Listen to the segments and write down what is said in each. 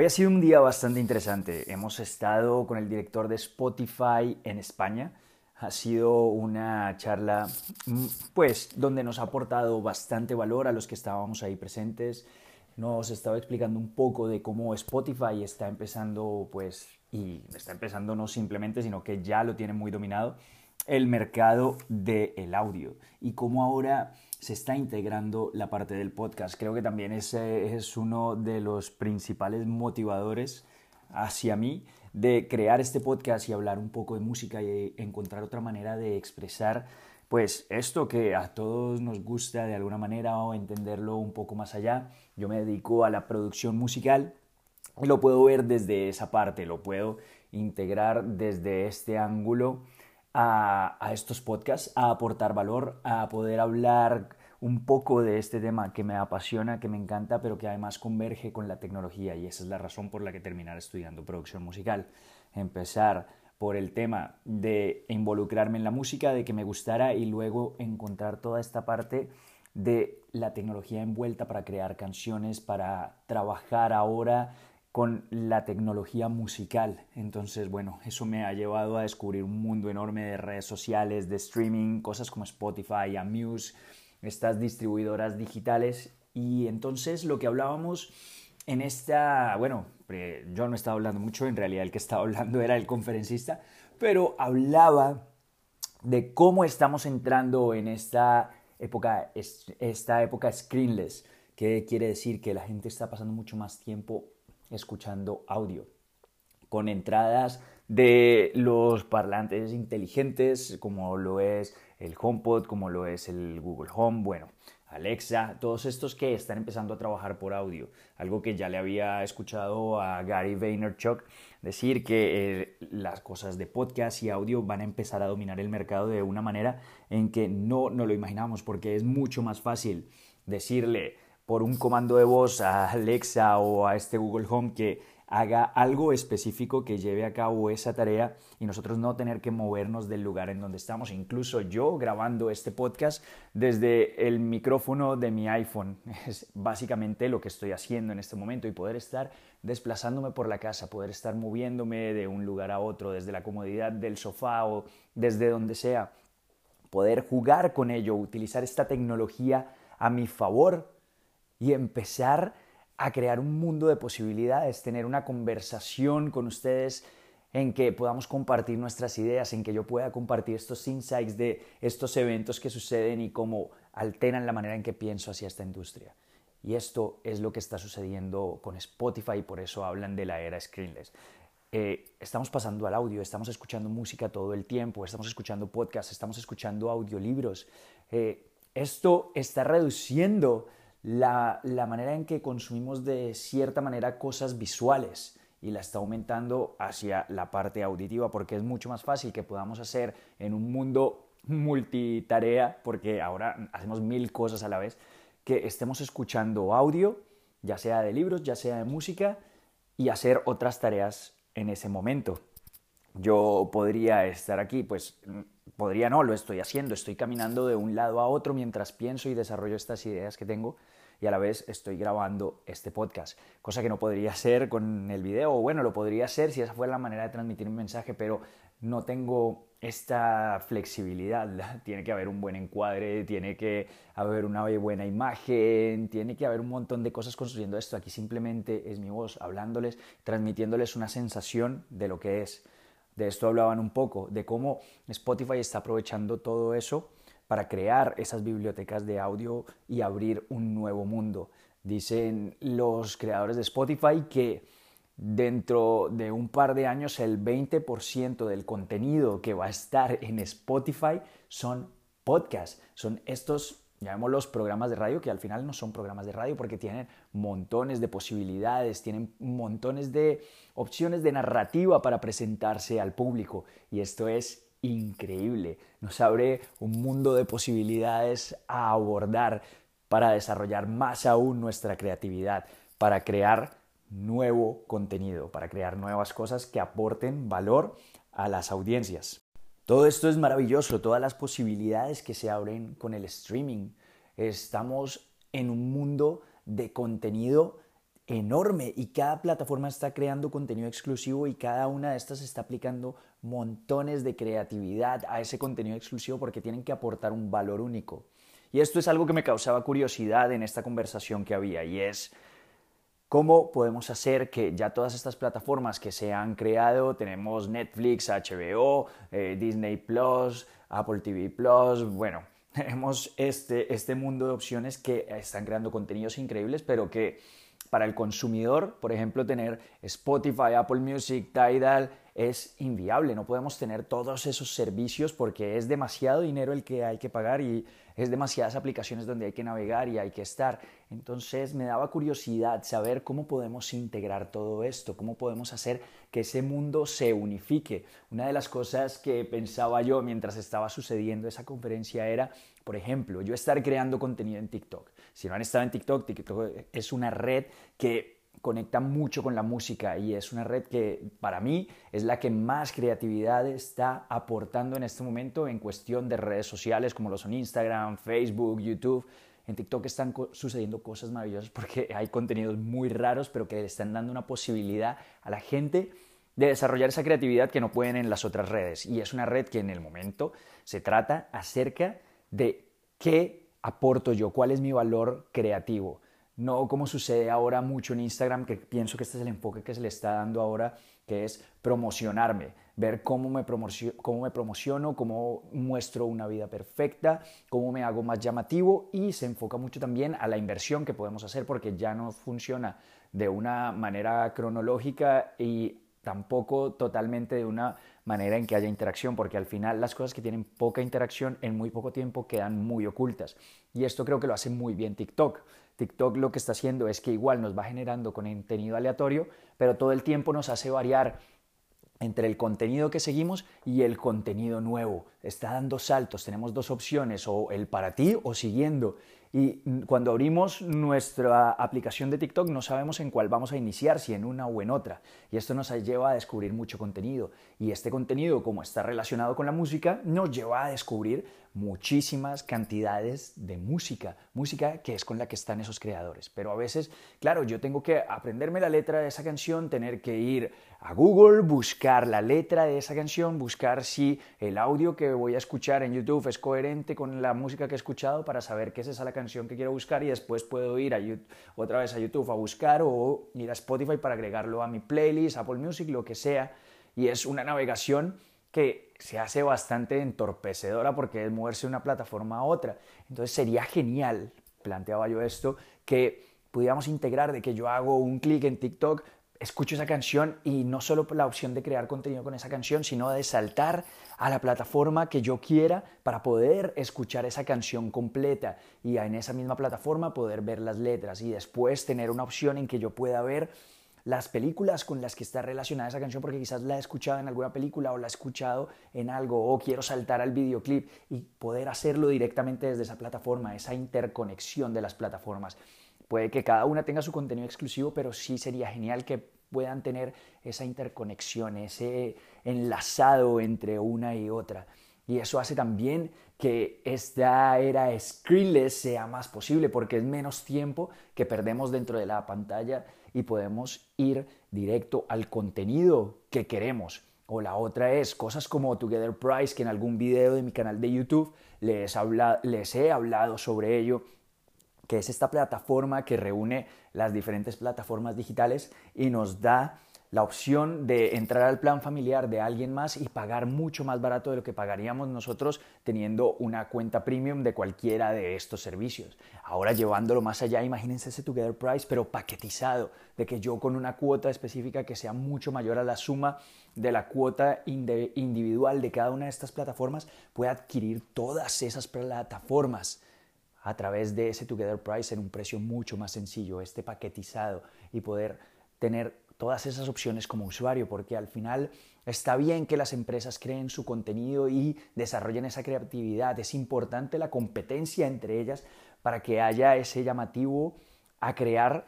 Hoy ha sido un día bastante interesante. Hemos estado con el director de Spotify en España. Ha sido una charla, mm, pues, donde nos ha aportado bastante valor a los que estábamos ahí presentes. Nos estaba explicando un poco de cómo Spotify está empezando, pues, y está empezando no simplemente, sino que ya lo tiene muy dominado, el mercado del audio. Y cómo ahora se está integrando la parte del podcast. Creo que también ese es uno de los principales motivadores hacia mí de crear este podcast y hablar un poco de música y encontrar otra manera de expresar pues esto que a todos nos gusta de alguna manera o entenderlo un poco más allá. Yo me dedico a la producción musical y lo puedo ver desde esa parte, lo puedo integrar desde este ángulo a, estos podcasts, a aportar valor, a poder hablar un poco de este tema que me apasiona, que me encanta, pero que además converge con la tecnología y esa es la razón por la que terminar estudiando producción musical. Empezar por el tema de involucrarme en la música, de que me gustara y luego encontrar toda esta parte de la tecnología envuelta para crear canciones, para trabajar ahora con la tecnología musical. Entonces, bueno, eso me ha llevado a descubrir un mundo enorme de redes sociales, de streaming, cosas como Spotify, Amuse, estas distribuidoras digitales. Y entonces lo que hablábamos en esta, bueno, yo no estaba hablando mucho, en realidad el que estaba hablando era el conferencista, pero hablaba de cómo estamos entrando en esta época, esta época screenless, que quiere decir que la gente está pasando mucho más tiempo escuchando audio, con entradas de los parlantes inteligentes, como lo es el HomePod, como lo es el Google Home, bueno, Alexa, todos estos que están empezando a trabajar por audio. Algo que ya le había escuchado a Gary Vaynerchuk decir que eh, las cosas de podcast y audio van a empezar a dominar el mercado de una manera en que no nos lo imaginamos, porque es mucho más fácil decirle por un comando de voz a Alexa o a este Google Home que haga algo específico que lleve a cabo esa tarea y nosotros no tener que movernos del lugar en donde estamos. Incluso yo grabando este podcast desde el micrófono de mi iPhone es básicamente lo que estoy haciendo en este momento y poder estar desplazándome por la casa, poder estar moviéndome de un lugar a otro, desde la comodidad del sofá o desde donde sea, poder jugar con ello, utilizar esta tecnología a mi favor y empezar a crear un mundo de posibilidades, tener una conversación con ustedes en que podamos compartir nuestras ideas, en que yo pueda compartir estos insights de estos eventos que suceden y cómo alteran la manera en que pienso hacia esta industria. Y esto es lo que está sucediendo con Spotify y por eso hablan de la era screenless. Eh, estamos pasando al audio, estamos escuchando música todo el tiempo, estamos escuchando podcasts, estamos escuchando audiolibros. Eh, esto está reduciendo la, manera en que consumimos de cierta manera cosas visuales y la está aumentando hacia la parte auditiva porque es mucho más fácil que podamos hacer en un mundo multitarea, porque ahora hacemos mil cosas a la vez, que estemos escuchando audio, ya sea de libros, ya sea de música, y hacer otras tareas en ese momento. Yo podría estar aquí, pues podría no, lo estoy haciendo, estoy caminando de un lado a otro mientras pienso y desarrollo estas ideas que tengo y a la vez estoy grabando este podcast, cosa que no podría ser con el video, o bueno, lo podría ser si esa fuera la manera de transmitir un mensaje, pero no tengo esta flexibilidad, tiene que haber un buen encuadre, tiene que haber una buena imagen, tiene que haber un montón de cosas construyendo esto, aquí simplemente es mi voz hablándoles, transmitiéndoles una sensación de lo que es. De esto hablaban un poco, de cómo Spotify está aprovechando todo eso para crear esas bibliotecas de audio y abrir un nuevo mundo. Dicen los creadores de Spotify que dentro de un par de años el 20% del contenido que va a estar en Spotify son podcasts, son estos llamémoslos programas de radio, que al final no son programas de radio porque tienen montones de posibilidades, tienen montones de opciones de narrativa para presentarse al público. Y esto es increíble. Nos abre un mundo de posibilidades a abordar para desarrollar más aún nuestra creatividad, para crear nuevo contenido, para crear nuevas cosas que aporten valor a las audiencias. Todo esto es maravilloso, todas las posibilidades que se abren con el streaming. Estamos en un mundo de contenido enorme y cada plataforma está creando contenido exclusivo y cada una de estas está aplicando montones de creatividad a ese contenido exclusivo porque tienen que aportar un valor único. Y esto es algo que me causaba curiosidad en esta conversación que había y es cómo podemos hacer que ya todas estas plataformas que se han creado, tenemos Netflix, HBO, eh, Disney Plus, Apple TV Plus, bueno, tenemos este, este mundo de opciones que están creando contenidos increíbles, pero que para el consumidor, por ejemplo, tener Spotify, Apple Music, Tidal, es inviable. No podemos tener todos esos servicios porque es demasiado dinero el que hay que pagar y es demasiadas aplicaciones donde hay que navegar y hay que estar. Entonces me daba curiosidad saber cómo podemos integrar todo esto, cómo podemos hacer que ese mundo se unifique. Una de las cosas que pensaba yo mientras estaba sucediendo esa conferencia era, por ejemplo, yo estar creando contenido en TikTok. Si no han estado en TikTok, TikTok es una red que conecta mucho con la música y es una red que para mí es la que más creatividad está aportando en este momento en cuestión de redes sociales como lo son Instagram, Facebook, YouTube. En TikTok están sucediendo cosas maravillosas porque hay contenidos muy raros pero que están dando una posibilidad a la gente de desarrollar esa creatividad que no pueden en las otras redes. Y es una red que en el momento se trata acerca de qué aporto yo, cuál es mi valor creativo no como sucede ahora mucho en Instagram, que pienso que este es el enfoque que se le está dando ahora, que es promocionarme, ver cómo me, promociono, cómo me promociono, cómo muestro una vida perfecta, cómo me hago más llamativo y se enfoca mucho también a la inversión que podemos hacer porque ya no funciona de una manera cronológica y tampoco totalmente de una manera en que haya interacción, porque al final las cosas que tienen poca interacción en muy poco tiempo quedan muy ocultas. Y esto creo que lo hace muy bien TikTok. TikTok lo que está haciendo es que igual nos va generando contenido aleatorio, pero todo el tiempo nos hace variar entre el contenido que seguimos y el contenido nuevo. Está dando saltos, tenemos dos opciones, o el para ti o siguiendo. Y cuando abrimos nuestra aplicación de TikTok no sabemos en cuál vamos a iniciar, si en una o en otra. Y esto nos lleva a descubrir mucho contenido. Y este contenido, como está relacionado con la música, nos lleva a descubrir muchísimas cantidades de música, música que es con la que están esos creadores. Pero a veces, claro, yo tengo que aprenderme la letra de esa canción, tener que ir a Google, buscar la letra de esa canción, buscar si el audio que voy a escuchar en YouTube es coherente con la música que he escuchado para saber qué es esa la canción que quiero buscar y después puedo ir a otra vez a YouTube a buscar o ir a Spotify para agregarlo a mi playlist, Apple Music, lo que sea. Y es una navegación que se hace bastante entorpecedora porque es moverse de una plataforma a otra. Entonces sería genial, planteaba yo esto, que pudiéramos integrar de que yo hago un clic en TikTok, escucho esa canción y no solo la opción de crear contenido con esa canción, sino de saltar a la plataforma que yo quiera para poder escuchar esa canción completa y en esa misma plataforma poder ver las letras y después tener una opción en que yo pueda ver las películas con las que está relacionada esa canción porque quizás la he escuchado en alguna película o la he escuchado en algo o quiero saltar al videoclip y poder hacerlo directamente desde esa plataforma, esa interconexión de las plataformas. Puede que cada una tenga su contenido exclusivo, pero sí sería genial que puedan tener esa interconexión, ese enlazado entre una y otra. Y eso hace también que esta era screenless sea más posible porque es menos tiempo que perdemos dentro de la pantalla y podemos ir directo al contenido que queremos. O la otra es cosas como Together Price, que en algún video de mi canal de YouTube les, he hablado sobre ello, que es esta plataforma que reúne las diferentes plataformas digitales y nos da la opción de entrar al plan familiar de alguien más y pagar mucho más barato de lo que pagaríamos nosotros teniendo una cuenta premium de cualquiera de estos servicios. Ahora llevándolo más allá, imagínense ese Together Price, pero paquetizado, de que yo con una cuota específica que sea mucho mayor a la suma de la cuota individual de cada una de estas plataformas, pueda adquirir todas esas plataformas a través de ese Together Price en un precio mucho más sencillo, este paquetizado y poder tener todas esas opciones como usuario, porque al final está bien que las empresas creen su contenido y desarrollen esa creatividad. Es importante la competencia entre ellas para que haya ese llamativo a crear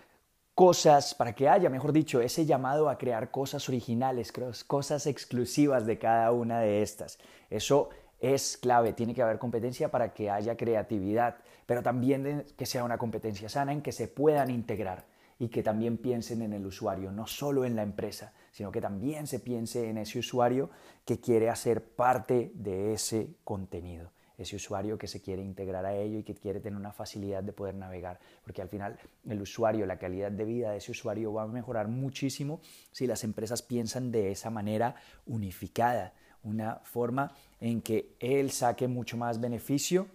cosas, para que haya, mejor dicho, ese llamado a crear cosas originales, cosas exclusivas de cada una de estas. Eso es clave, tiene que haber competencia para que haya creatividad, pero también que sea una competencia sana en que se puedan integrar y que también piensen en el usuario, no solo en la empresa, sino que también se piense en ese usuario que quiere hacer parte de ese contenido ese usuario que se quiere integrar a ello y que quiere tener una facilidad de poder navegar, porque al final el usuario, la calidad de vida de ese usuario va a mejorar muchísimo si las empresas piensan de esa manera unificada, una forma en que él saque mucho más beneficio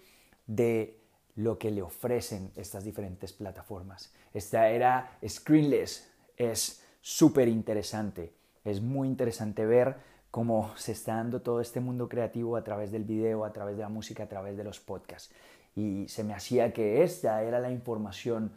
de lo que le ofrecen estas diferentes plataformas. Esta era Screenless, es súper interesante, es muy interesante ver cómo se está dando todo este mundo creativo a través del video, a través de la música, a través de los podcasts. Y se me hacía que esta era la información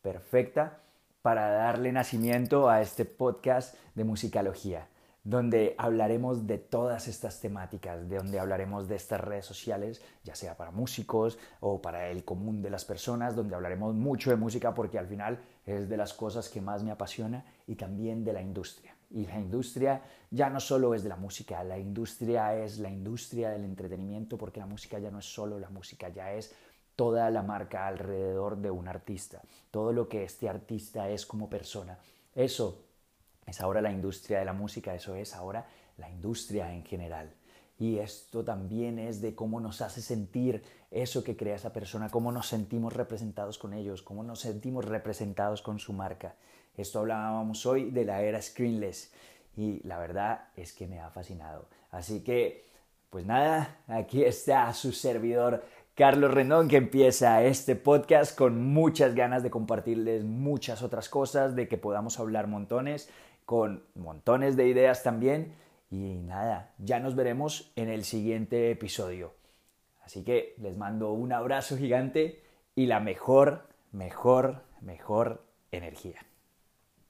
perfecta para darle nacimiento a este podcast de musicalogía, donde hablaremos de todas estas temáticas, de donde hablaremos de estas redes sociales, ya sea para músicos o para el común de las personas, donde hablaremos mucho de música porque al final es de las cosas que más me apasiona y también de la industria. Y la industria ya no solo es de la música, la industria es la industria del entretenimiento porque la música ya no es solo la música, ya es toda la marca alrededor de un artista, todo lo que este artista es como persona. Eso es ahora la industria de la música, eso es ahora la industria en general. Y esto también es de cómo nos hace sentir eso que crea esa persona, cómo nos sentimos representados con ellos, cómo nos sentimos representados con su marca. Esto hablábamos hoy de la era screenless y la verdad es que me ha fascinado. Así que, pues nada, aquí está su servidor Carlos Rendón que empieza este podcast con muchas ganas de compartirles muchas otras cosas, de que podamos hablar montones, con montones de ideas también. Y nada, ya nos veremos en el siguiente episodio. Así que les mando un abrazo gigante y la mejor, mejor, mejor energía.